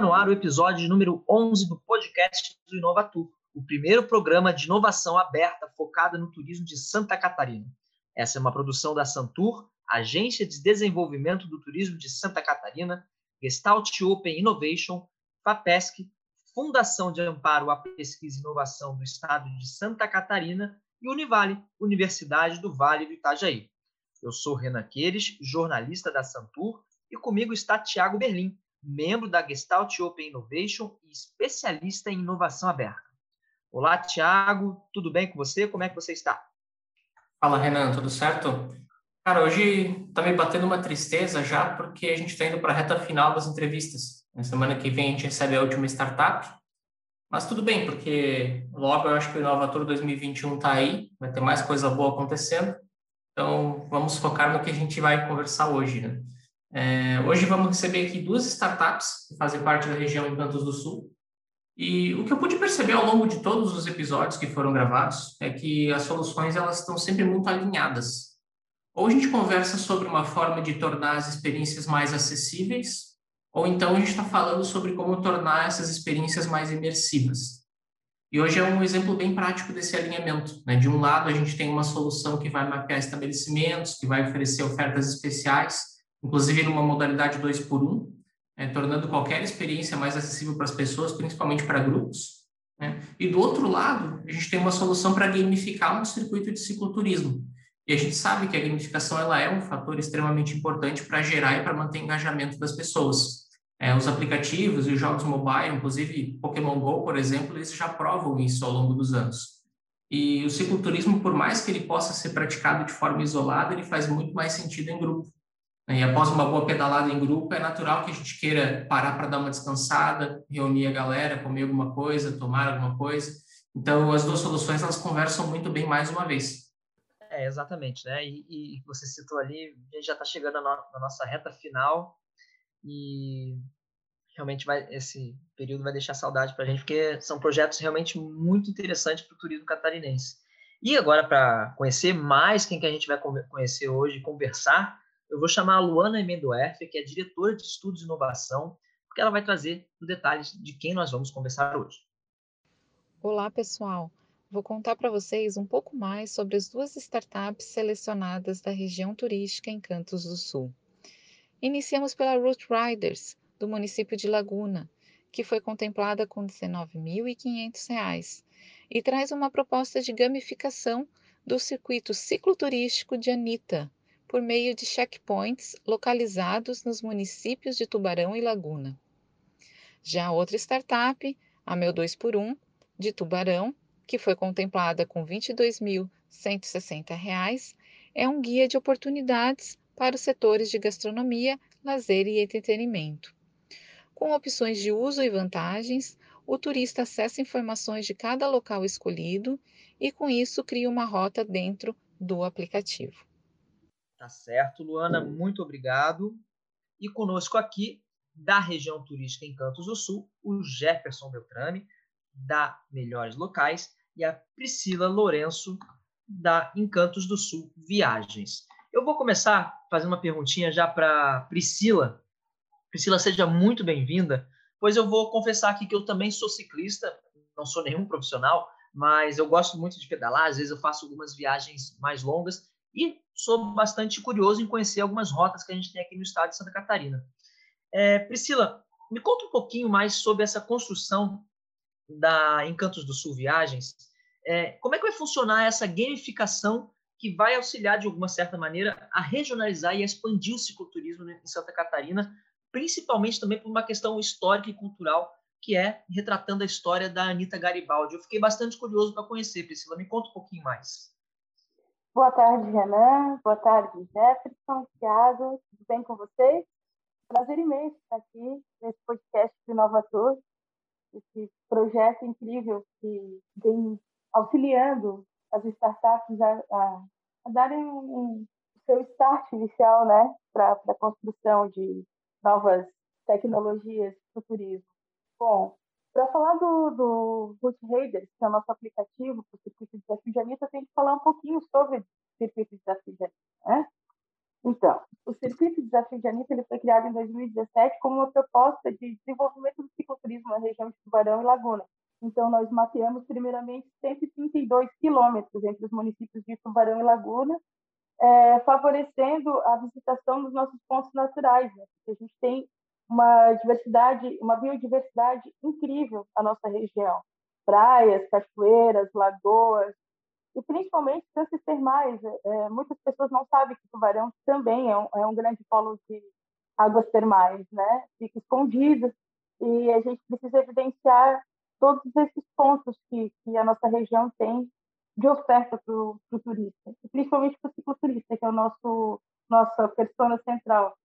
No ar o episódio número 11 do podcast do Inovatur, o primeiro programa de inovação aberta focado no turismo de Santa Catarina. Essa é uma produção da Santur, Agência de Desenvolvimento do Turismo de Santa Catarina, Gestalt Open Innovation, FAPESC, Fundação de Amparo à Pesquisa e Inovação do Estado de Santa Catarina e Univale, Universidade do Vale do Itajaí. Eu sou Renan Queires, jornalista da Santur, e comigo está Tiago Berlim, membro da Gestalt Open Innovation e especialista em inovação aberta. Olá, Tiago, tudo bem com você? Como é que você está? Fala, Renan, tudo certo? Cara, hoje está me batendo uma tristeza já, porque a gente está indo para a reta final das entrevistas. Na semana que vem a gente recebe a última startup, mas tudo bem, porque logo eu acho que o Inovator 2021 está aí, vai ter mais coisa boa acontecendo. Então, vamos focar no que a gente vai conversar hoje, né? É, hoje vamos receber aqui duas startups que fazem parte da região Encantos do Sul. E o que eu pude perceber ao longo de todos os episódios que foram gravados é que as soluções elas estão sempre muito alinhadas. Ou a gente conversa sobre uma forma de tornar as experiências mais acessíveis, ou então a gente está falando sobre como tornar essas experiências mais imersivas. E hoje é um exemplo bem prático desse alinhamento. Né? De um lado, a gente tem uma solução que vai mapear estabelecimentos, que vai oferecer ofertas especiais, inclusive numa modalidade 2 por 1, um, é, tornando qualquer experiência mais acessível para as pessoas, principalmente para grupos. Né? E do outro lado, a gente tem uma solução para gamificar um circuito de cicloturismo. E a gente sabe que a gamificação ela é um fator extremamente importante para gerar e para manter engajamento das pessoas. É, os aplicativos e os jogos mobile, inclusive Pokémon Go, por exemplo, eles já provam isso ao longo dos anos. E o cicloturismo, por mais que ele possa ser praticado de forma isolada, ele faz muito mais sentido em grupo. E após uma boa pedalada em grupo, é natural que a gente queira parar para dar uma descansada, reunir a galera, comer alguma coisa, tomar alguma coisa. Então, as duas soluções elas conversam muito bem mais uma vez. É, exatamente, né? E, e você citou ali, a gente já está chegando na, na, nossa reta final e realmente vai, esse período vai deixar saudade para a gente, porque são projetos realmente muito interessantes para o turismo catarinense. E agora, para conhecer mais quem que a gente vai conhecer hoje, conversar, eu vou chamar a Luana Emendoerfe, que é diretora de Estudos e Inovação, porque ela vai trazer os detalhes de quem nós vamos conversar hoje. Olá, pessoal. Vou contar para vocês um pouco mais sobre as duas startups selecionadas da região turística em Cantos do Sul. Iniciamos pela Root Riders, do município de Laguna, que foi contemplada com R$ 19.500 e traz uma proposta de gamificação do circuito cicloturístico de Anitta, por meio de checkpoints localizados nos municípios de Tubarão e Laguna. Já outra startup, a Meu 2x1, de Tubarão, que foi contemplada com R$ 22.160, é um guia de oportunidades para os setores de gastronomia, lazer e entretenimento. Com opções de uso e vantagens, o turista acessa informações de cada local escolhido e, com isso, cria uma rota dentro do aplicativo. Tá certo, Luana, muito obrigado. E conosco aqui, da região turística Encantos do Sul, o Jefferson Beltrame, da Melhores Locais, e a Priscila Lourenço, da Encantos do Sul Viagens. Eu vou começar fazendo uma perguntinha já para Priscila. Priscila, seja muito bem-vinda, pois eu vou confessar aqui que eu também sou ciclista, não sou nenhum profissional, mas eu gosto muito de pedalar, às vezes eu faço algumas viagens mais longas e sou bastante curioso em conhecer algumas rotas que a gente tem aqui no estado de Santa Catarina. É, Priscila, me conta um pouquinho mais sobre essa construção da Encantos do Sul Viagens. É, como é que vai funcionar essa gamificação que vai auxiliar, de alguma certa maneira, a regionalizar e a expandir o cicloturismo em Santa Catarina, principalmente também por uma questão histórica e cultural, que é retratando a história da Anitta Garibaldi. Eu fiquei bastante curioso para conhecer, Priscila. Me conta um pouquinho mais. Boa tarde, Renan. Boa tarde, Jefferson, Thiago. Tudo bem com vocês? Prazer imenso estar aqui nesse podcast do Inovator, esse projeto incrível que vem auxiliando as startups a, a, a darem um, seu start inicial né, para a construção de novas tecnologias para o turismo. Bom, para falar do, do Root Raiders, que é o nosso aplicativo para o circuito de desafio de Anitta, tem que falar um pouquinho sobre o circuito de desafio de Anitta. Né? Então, o Circuito Desafio de Anitta ele foi criado em 2017 como uma proposta de desenvolvimento do cicloturismo na região de Tubarão e Laguna. Então, nós mapeamos primeiramente 132 quilômetros entre os municípios de Tubarão e Laguna, é, favorecendo a visitação dos nossos pontos naturais, né? a gente tem uma diversidade, uma biodiversidade incrível na nossa região. Praias, cachoeiras, lagoas, e principalmente tanques termais. É, muitas pessoas não sabem que Tubarão também é um, é um grande polo de águas termais, né? Fica escondido e a gente precisa evidenciar todos esses pontos que, que a nossa região tem de oferta para o turista, principalmente para o cicloturista, que é o nosso nossa persona central.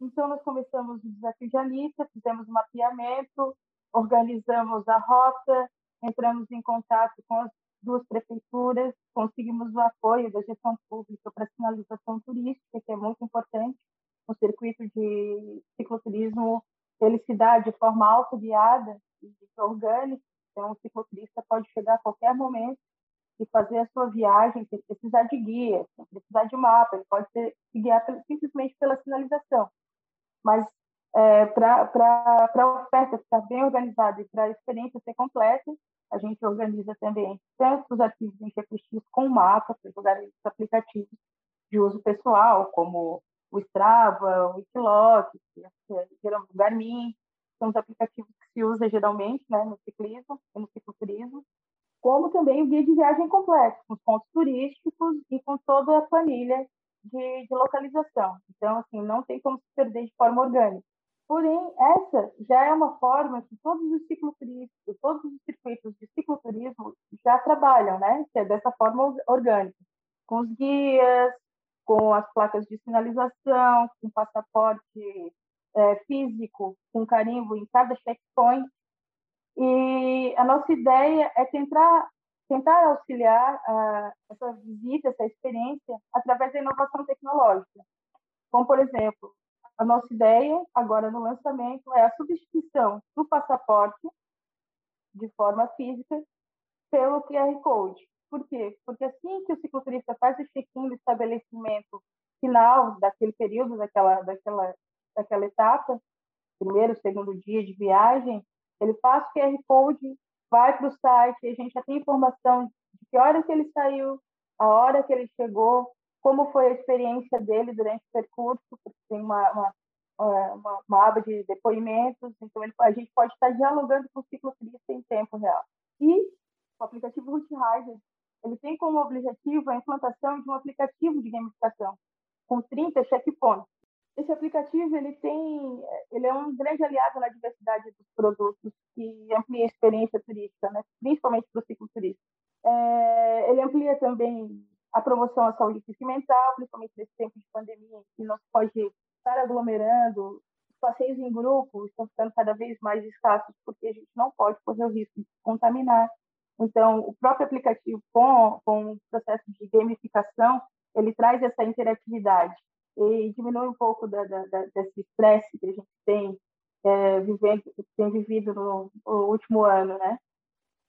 Então, nós começamos o desafio de Anitta, fizemos o mapeamento, organizamos a rota, entramos em contato com as duas prefeituras, conseguimos o apoio da gestão pública para sinalização turística, que é muito importante. O circuito de cicloturismo ele se dá de forma autoguiada e orgânica, então o cicloturista pode chegar a qualquer momento e fazer a sua viagem sem precisar de guia, sem precisar de mapa, ele pode se guiar simplesmente pela sinalização. Mas é, para a oferta ficar bem organizada e para a experiência ser completa, a gente organiza também tanto os arquivos em GPX com mapa para jogar aplicativos de uso pessoal, como o Strava, o Wikiloc, o Garmin, são os aplicativos que se usa geralmente né, no ciclismo e no cicloturismo, como também o guia de viagem completo, com os pontos turísticos e com toda a planilha de, de localização. Então, assim, não tem como se perder de forma orgânica. Porém, essa já é uma forma que todos os cicloturistas, todos os circuitos de cicloturismo já trabalham, né? Que é dessa forma orgânica, com os guias, com as placas de sinalização, com passaporte é, físico, com carimbo em cada checkpoint. E a nossa ideia é tentar tentar auxiliar essa visita, essa experiência, através da inovação tecnológica. Como, por exemplo, a nossa ideia, agora no lançamento, é a substituição do passaporte de forma física pelo QR Code. Por quê? Porque assim que o cicloturista faz o check-in do estabelecimento final daquele período, daquela, daquela, daquela etapa, primeiro, segundo dia de viagem, ele faz o QR Code, vai para o site, a gente já tem informação de que hora que ele saiu, a hora que ele chegou, como foi a experiência dele durante o percurso, porque tem uma, uma, uma, uma aba de depoimentos, então ele, a gente pode estar dialogando com o cicloturista em tempo real. E o aplicativo Route Rider, ele tem como objetivo a implantação de um aplicativo de gamificação, com 30 checkpoints. Esse aplicativo ele tem, ele é um grande aliado na diversidade dos produtos que amplia a experiência turística, né? principalmente para o cicloturista. É, ele amplia também a promoção à saúde física e mental, principalmente nesse tempo de pandemia, que não se pode estar aglomerando. Os passeios em grupo estão ficando cada vez mais escassos, porque a gente não pode correr o risco de contaminar. Então, o próprio aplicativo, com, com o processo de gamificação, ele traz essa interatividade e diminui um pouco da, da, da, desse estresse que a gente tem, é, vivendo, tem vivido no, no, último ano, né?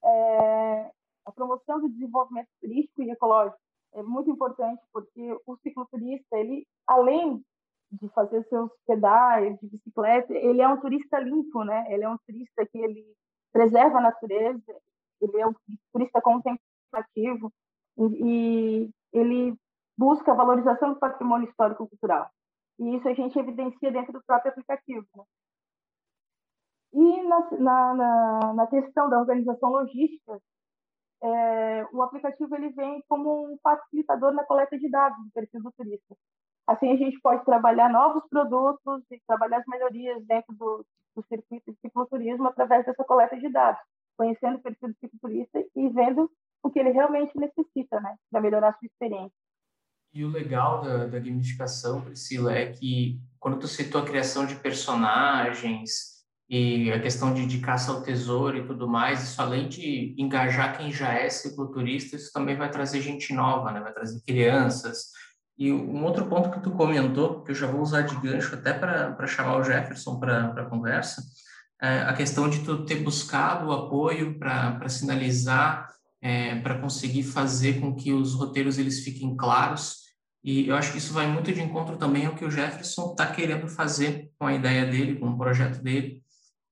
É, a promoção do desenvolvimento turístico e ecológico é muito importante porque o cicloturista, ele, além de fazer seus pedais de bicicleta, ele é um turista limpo, né? Ele é um turista que ele preserva a natureza, ele é um turista contemplativo e, e ele busca a valorização do patrimônio histórico-cultural. E isso a gente evidencia dentro do próprio aplicativo. Né? E na, na, na, questão da organização logística, é, o aplicativo ele vem como um facilitador na coleta de dados do perfil do turista. Assim, a gente pode trabalhar novos produtos e trabalhar as melhorias dentro do, do circuito de cicloturismo através dessa coleta de dados, conhecendo o perfil do cicloturista e vendo o que ele realmente necessita, né, para melhorar a sua experiência. E o legal da, da gamificação, Priscila, é que quando tu citou a criação de personagens e a questão de, caça ao tesouro e tudo mais, isso além de engajar quem já é cicloturista, isso também vai trazer gente nova, né? vai trazer crianças. E um outro ponto que tu comentou, que eu já vou usar de gancho até para chamar o Jefferson para a conversa, é a questão de tu ter buscado o apoio para sinalizar, é, para conseguir fazer com que os roteiros eles fiquem claros E eu acho que isso vai muito de encontro também ao que o Jefferson está querendo fazer com a ideia dele, com o projeto dele,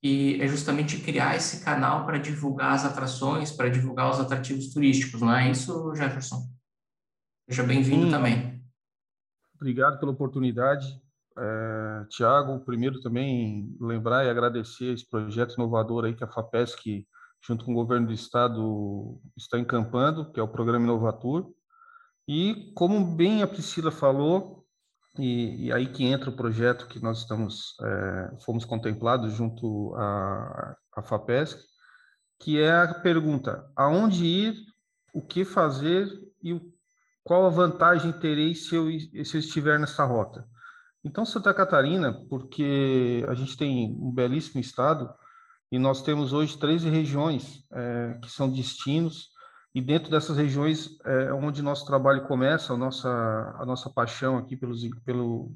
e é justamente criar esse canal para divulgar as atrações, para divulgar os atrativos turísticos, não é isso, Jefferson? Seja bem-vindo também. Obrigado pela oportunidade. É, Tiago, primeiro também lembrar e agradecer esse projeto inovador aí que a FAPESC, junto com o governo do estado, está encampando, que é o programa Inovatur. E como bem a Priscila falou, e, e, aí que entra o projeto que nós estamos é, fomos contemplados junto à, à FAPESC, que é a pergunta: aonde ir, o que fazer e o, qual a vantagem terei se eu, se eu estiver nessa rota? Então, Santa Catarina, porque a gente tem um belíssimo estado e nós temos hoje 13 regiões é, que são destinos e dentro dessas regiões é onde nosso trabalho começa, a nossa, a nossa paixão aqui pelos, pelo,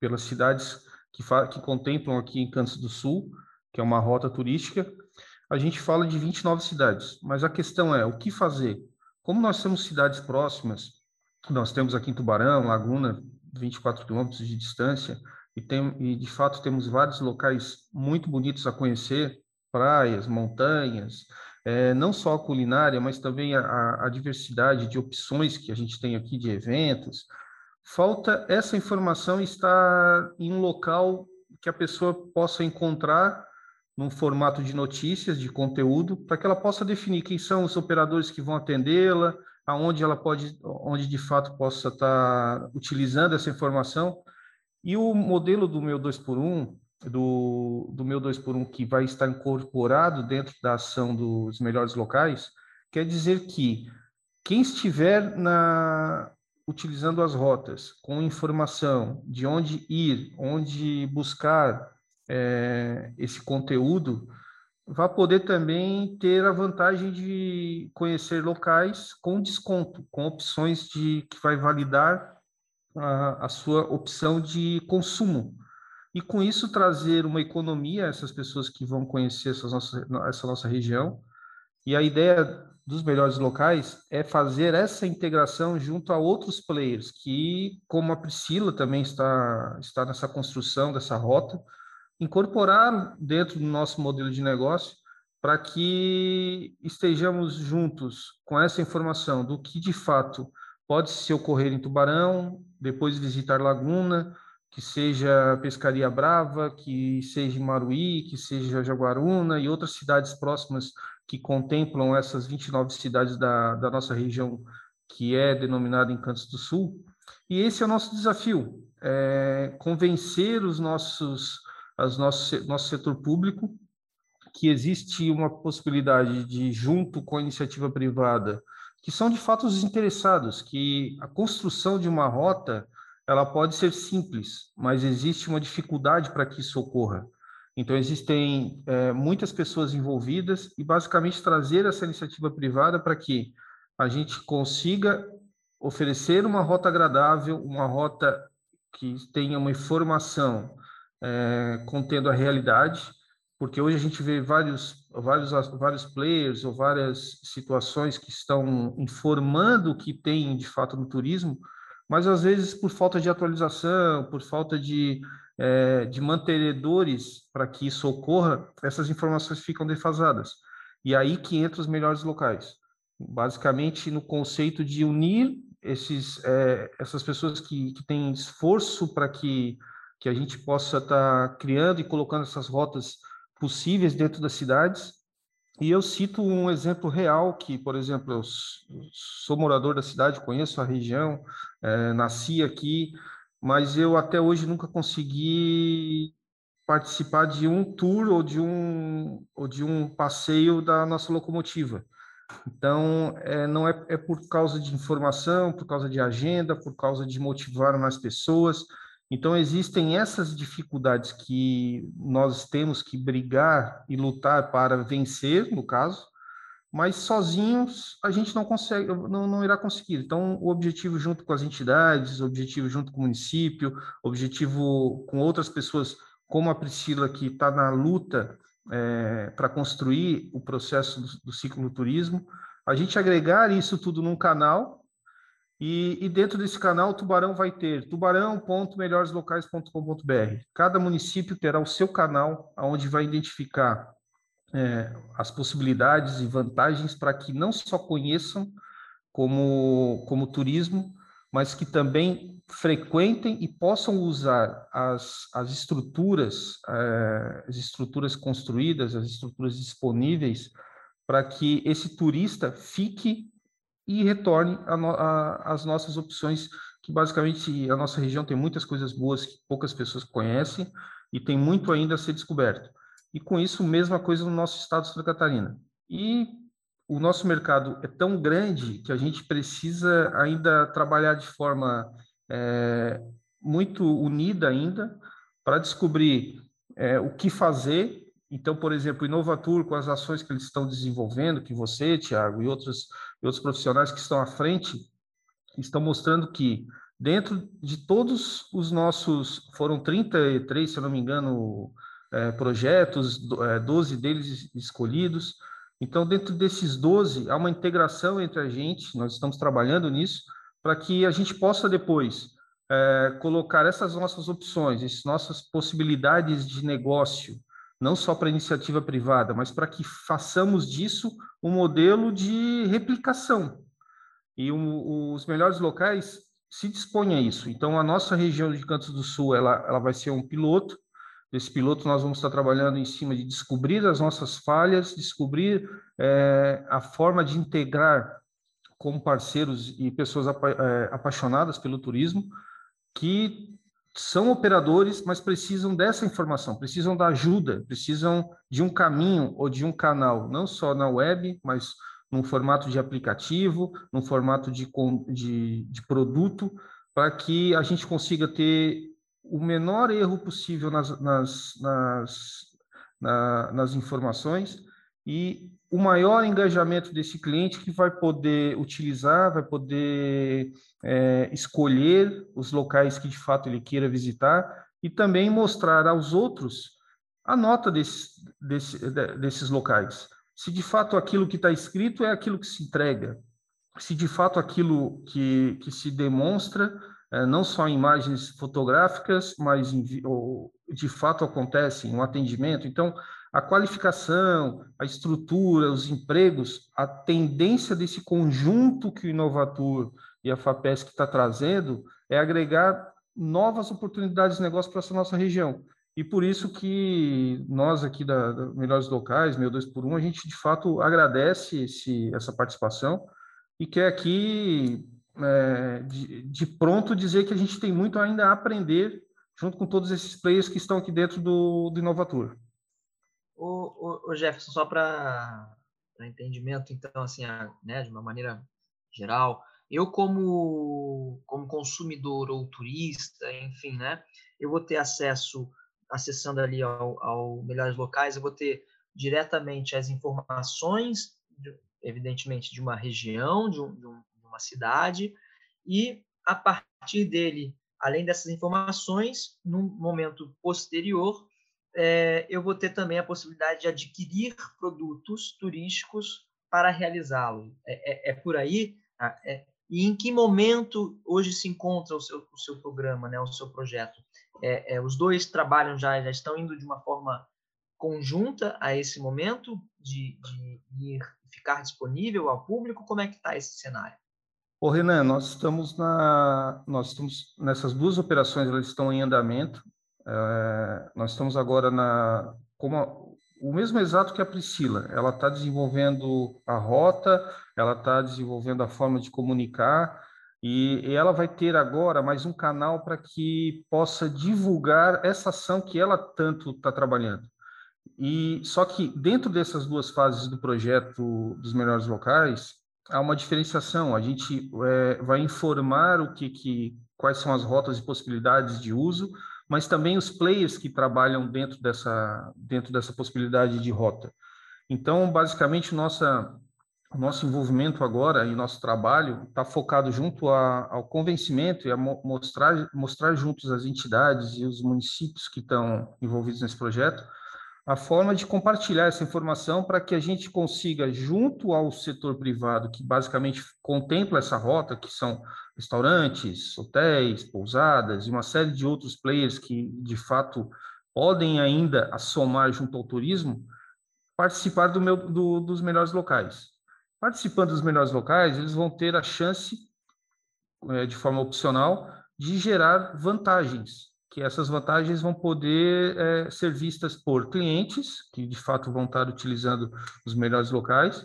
pelas cidades que, que contemplam aqui em Cantos do Sul, que é uma rota turística, a gente fala de 29 cidades. Mas a questão é, o que fazer? Como nós temos cidades próximas, nós temos aqui em Tubarão, Laguna, 24 quilômetros de distância, e, tem, e de fato temos vários locais muito bonitos a conhecer, praias, montanhas, é, não só a culinária, mas também a, a, diversidade de opções que a gente tem aqui de eventos. Falta essa informação estar em um local que a pessoa possa encontrar num formato de notícias, de conteúdo, para que ela possa definir quem são os operadores que vão atendê-la, aonde ela pode, onde de fato possa estar utilizando essa informação. E o modelo do meu 2 por 1 do, do meu 2 por 1 que vai estar incorporado dentro da ação dos melhores locais, quer dizer que quem estiver na, utilizando as rotas com informação de onde ir, onde buscar é, esse conteúdo, vai poder também ter a vantagem de conhecer locais com desconto, com opções de que vai validar a, a sua opção de consumo e com isso trazer uma economia a essas pessoas que vão conhecer essa nossa, essa nossa região. E a ideia dos melhores locais é fazer essa integração junto a outros players, que, como a Priscila também está, está nessa construção dessa rota, incorporar dentro do nosso modelo de negócio para que estejamos juntos com essa informação do que de fato pode se ocorrer em Tubarão, depois visitar Laguna, que seja Pescaria Brava, que seja Maruí, que seja Jaguaruna e outras cidades próximas que contemplam essas 29 cidades da, da nossa região, que é denominada Encantos do Sul. E esse é o nosso desafio, é convencer os nossos, as nosso, nosso setor público que existe uma possibilidade de, junto com a iniciativa privada, que são de fato os interessados, que a construção de uma rota ela pode ser simples, mas existe uma dificuldade para que isso ocorra. Então, existem é, muitas pessoas envolvidas e, basicamente, trazer essa iniciativa privada para que a gente consiga oferecer uma rota agradável, uma rota que tenha uma informação é, contendo a realidade, porque hoje a gente vê vários, vários, vários players ou várias situações que estão informando o que tem de fato no turismo, mas às vezes por falta de atualização, por falta de, é, de mantenedores para que isso ocorra, essas informações ficam defasadas. E aí que entra os melhores locais. Basicamente no conceito de unir esses, é, essas pessoas que, que têm esforço para que, que a gente possa estar tá criando e colocando essas rotas possíveis dentro das cidades e eu cito um exemplo real que, por exemplo, eu sou morador da cidade, conheço a região, é, nasci aqui, mas eu até hoje nunca consegui participar de um tour ou de um, ou de um passeio da nossa locomotiva. Então, é, não é, é por causa de informação, por causa de agenda, por causa de motivar mais pessoas, então, existem essas dificuldades que nós temos que brigar e lutar para vencer, no caso, mas sozinhos a gente não consegue, não, não irá conseguir. Então, o objetivo junto com as entidades, o objetivo junto com o município, o objetivo com outras pessoas, como a Priscila, que está na luta é, para construir o processo do, do ciclo turismo, a gente agregar isso tudo num canal E, e, dentro desse canal, o Tubarão vai ter tubarão.melhoreslocais.com.br. Cada município terá o seu canal, onde vai identificar é, as possibilidades e vantagens para que não só conheçam como, como turismo, mas que também frequentem e possam usar as, as estruturas, é, as estruturas construídas, as estruturas disponíveis, para que esse turista fique e retorne às nossas opções, que basicamente a nossa região tem muitas coisas boas que poucas pessoas conhecem e tem muito ainda a ser descoberto. E com isso, mesma coisa no nosso estado de Santa Catarina. E o nosso mercado é tão grande que a gente precisa ainda trabalhar de forma é, muito unida ainda para descobrir é, o que fazer. Então, por exemplo, Inovatur, com as ações que eles estão desenvolvendo, que você, Tiago, e outros e outros profissionais que estão à frente estão mostrando que dentro de todos os nossos, foram 33, se eu não me engano, é, projetos, é, 12 deles escolhidos. Então, dentro desses 12, há uma integração entre a gente, nós estamos trabalhando nisso, para que a gente possa depois é, colocar essas nossas opções, essas nossas possibilidades de negócio não só para iniciativa privada, mas para que façamos disso um modelo de replicação. E um, os melhores locais se dispõem a isso. Então, a nossa região de Cantos do Sul, ela, ela vai ser um piloto. Esse piloto nós vamos estar trabalhando em cima de descobrir as nossas falhas, descobrir é, a forma de integrar como parceiros e pessoas apa, é, apaixonadas pelo turismo, que são operadores, mas precisam dessa informação, precisam da ajuda, precisam de um caminho ou de um canal, não só na web, mas num formato de aplicativo, num formato de, de, de produto, para que a gente consiga ter o menor erro possível nas, nas, nas, na, nas informações e o maior engajamento desse cliente que vai poder utilizar, vai poder é, escolher os locais que de fato ele queira visitar e também mostrar aos outros a nota desse, desse, desses locais. Se de fato aquilo que está escrito é aquilo que se entrega, se de fato aquilo que, que se demonstra, é, não só em imagens fotográficas, mas em, de fato acontece um atendimento. Então, a qualificação, a estrutura, os empregos, a tendência desse conjunto que o Inovatur e a FAPESC está trazendo é agregar novas oportunidades de negócio para essa nossa região. E por isso que nós aqui da, da Melhores Locais, Meu 2 por 1, a gente de fato agradece esse, essa participação e quer aqui é, de, de, pronto dizer que a gente tem muito ainda a aprender junto com todos esses players que estão aqui dentro do, do. O, o, o Jefferson, só para entendimento, então, assim, a, né, de uma maneira geral, eu como, como consumidor ou turista, enfim, né, eu vou ter acesso, acessando ali ao, ao Melhores Locais, eu vou ter diretamente as informações, de, evidentemente, de uma região, de, um, de, de uma cidade, e a partir dele, além dessas informações, num momento posterior, é, eu vou ter também a possibilidade de adquirir produtos turísticos para realizá-lo. É, é, é, por aí? Tá? É, e em que momento hoje se encontra o seu, o seu programa, né, o seu projeto? É, é, os dois trabalham já, já estão indo de uma forma conjunta a esse momento de, de ir ficar disponível ao público? Como é que está esse cenário? Ô, Renan, nós estamos na, nós estamos nessas duas operações, elas estão em andamento. É, nós estamos agora na como o mesmo exato que a Priscila. Ela está desenvolvendo a rota, ela está desenvolvendo a forma de comunicar e, e ela vai ter agora mais um canal para que possa divulgar essa ação que ela tanto está trabalhando. E só que dentro dessas duas fases do projeto dos melhores locais há uma diferenciação. A gente é, vai informar o que, que quais são as rotas e possibilidades de uso mas também os players que trabalham dentro dessa, dentro dessa possibilidade de rota. Então, basicamente, nossa, o nosso envolvimento agora e nosso trabalho está focado junto a, ao convencimento e a mostrar, mostrar juntos as entidades e os municípios que estão envolvidos nesse projeto a forma de compartilhar essa informação para que a gente consiga, junto ao setor privado, que basicamente contempla essa rota, que são restaurantes, hotéis, pousadas e uma série de outros players que, de fato, podem ainda somar junto ao turismo, participar do meu, do, dos melhores locais. Participando dos melhores locais, eles vão ter a chance, é, de forma opcional, de gerar vantagens, que essas vantagens vão poder é, ser vistas por clientes, que de fato vão estar utilizando os melhores locais,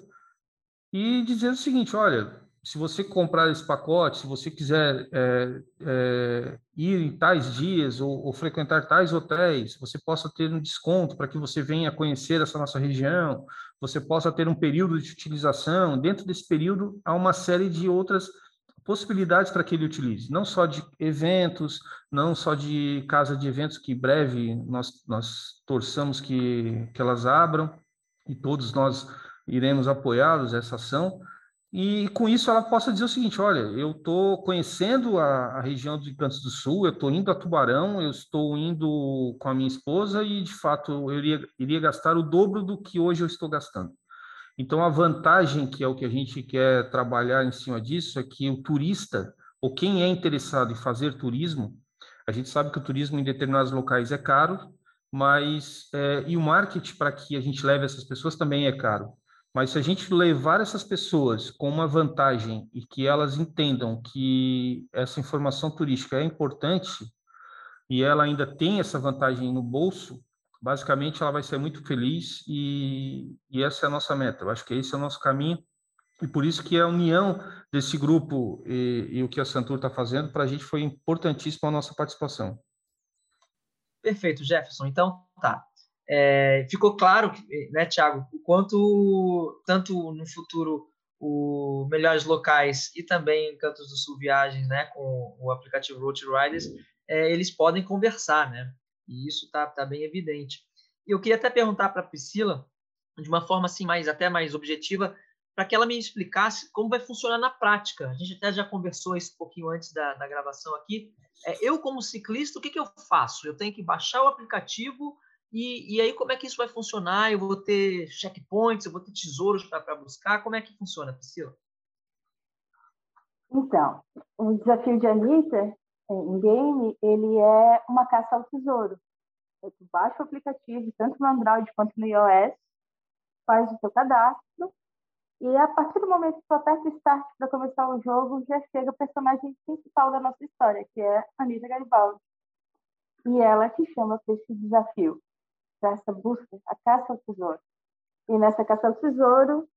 e dizer o seguinte: olha, se você comprar esse pacote, se você quiser é, é, ir em tais dias ou, ou, frequentar tais hotéis, você possa ter um desconto para que você venha conhecer essa nossa região, você possa ter um período de utilização. Dentro desse período, há uma série de outras possibilidades para que ele utilize, não só de eventos, não só de casa de eventos que breve nós, nós torçamos que, que elas abram e todos nós iremos apoiá-los essa ação, e com isso ela possa dizer o seguinte: olha, eu estou conhecendo a, a, região de Cantos do Sul, eu estou indo a Tubarão, eu estou indo com a minha esposa e de fato eu iria, iria gastar o dobro do que hoje eu estou gastando. Então a vantagem, que é o que a gente quer trabalhar em cima disso, é que o turista, ou quem é interessado em fazer turismo, a gente sabe que o turismo em determinados locais é caro, mas é, e o marketing para que a gente leve essas pessoas também é caro. Mas se a gente levar essas pessoas com uma vantagem e que elas entendam que essa informação turística é importante e ela ainda tem essa vantagem no bolso, basicamente ela vai ser muito feliz e, e essa é a nossa meta. Eu acho que esse é o nosso caminho e por isso que a união desse grupo e, e o que a Santur está fazendo para a gente foi importantíssimo a nossa participação. Perfeito, Jefferson. Então, tá. É, ficou claro, né, Tiago, o quanto, tanto no futuro, o Melhores Locais e também Cantos do Sul Viagens, né, com o aplicativo Road Riders, é, eles podem conversar, né? E isso está tá bem evidente. E eu queria até perguntar para a Priscila, de uma forma assim mais até mais objetiva, para que ela me explicasse como vai funcionar na prática. A gente até já conversou isso um pouquinho antes da, da gravação aqui. É, eu, como ciclista, o que, que eu faço? Eu tenho que baixar o aplicativo e, e, aí, como é que isso vai funcionar? Eu vou ter checkpoints, eu vou ter tesouros para buscar? Como é que funciona, Priscila? Então, o desafio de Anitta é, em game, ele é uma caça ao tesouro. Baixa o aplicativo, tanto no Android quanto no iOS, faz o seu cadastro, e a partir do momento que tu aperta Start para começar o jogo, já chega o personagem principal da nossa história, que é Anitta Garibaldi. E ela te chama para esse desafio para essa busca, a caça ao tesouro. E nessa caça ao tesouro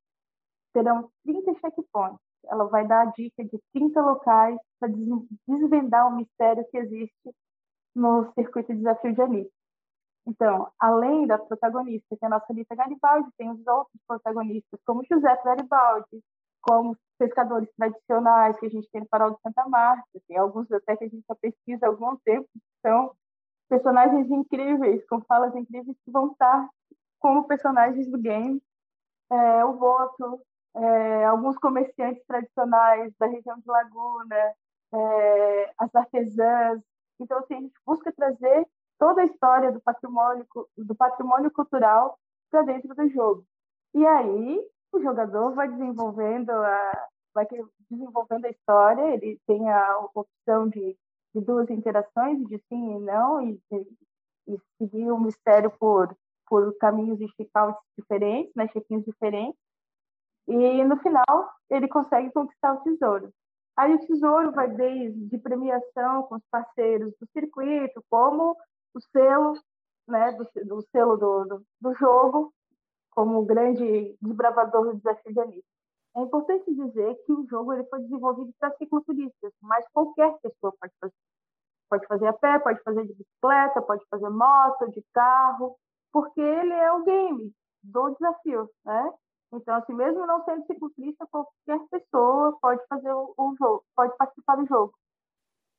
terão 30 checkpoints. Ela vai dar a dica de 30 locais para desvendar o mistério que existe no circuito Desafio de Anitta. Então, além da protagonista, que é a nossa Anitta Garibaldi, tem os outros protagonistas, como José Garibaldi, como pescadores tradicionais que a gente tem no Farol de Santa Marta, tem alguns até que a gente já pesquisa há algum tempo, que são personagens incríveis, com falas incríveis que vão estar como personagens do game. É, o voto, é, alguns comerciantes tradicionais da região de Laguna, é, as artesãs. Então, assim, a gente busca trazer toda a história do patrimônio, do patrimônio cultural para dentro do jogo. E aí, o jogador vai desenvolvendo a, vai desenvolvendo a história, ele tem a opção de de duas interações, de sim e não, e, e seguir o mistério por, por caminhos de check-outs diferentes, né, check-ins diferentes. E no final, ele consegue conquistar o tesouro. Aí o tesouro vai desde premiação com os parceiros do circuito, como o selo, né, do, do selo do, do, do, jogo, como o grande desbravador do desafio de Anitta. É importante dizer que o jogo ele foi desenvolvido para cicloturistas, mas qualquer pessoa pode fazer. Pode fazer a pé, pode fazer de bicicleta, pode fazer moto, de carro, porque ele é o game do desafio, né? Então, assim, mesmo não sendo cicloturista, qualquer pessoa pode fazer o, jogo, pode participar do jogo.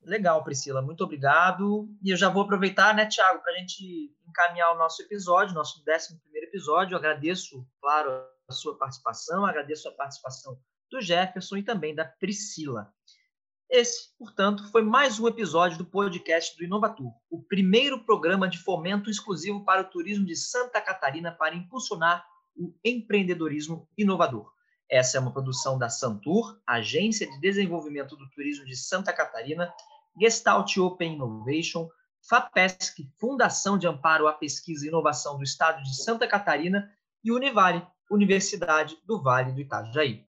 Legal, Priscila, muito obrigado. E eu já vou aproveitar, né, Tiago, para a gente encaminhar o nosso episódio, nosso 11 episódio. Eu agradeço, claro, sua participação, agradeço a participação do Jefferson e também da Priscila. Esse, portanto, foi mais um episódio do podcast do Inovatur, o primeiro programa de fomento exclusivo para o turismo de Santa Catarina para impulsionar o empreendedorismo inovador. Essa é uma produção da Santur, Agência de Desenvolvimento do Turismo de Santa Catarina, Gestalt Open Innovation, FAPESC, Fundação de Amparo à Pesquisa e Inovação do Estado de Santa Catarina, e Univale, Universidade do Vale do Itajaí.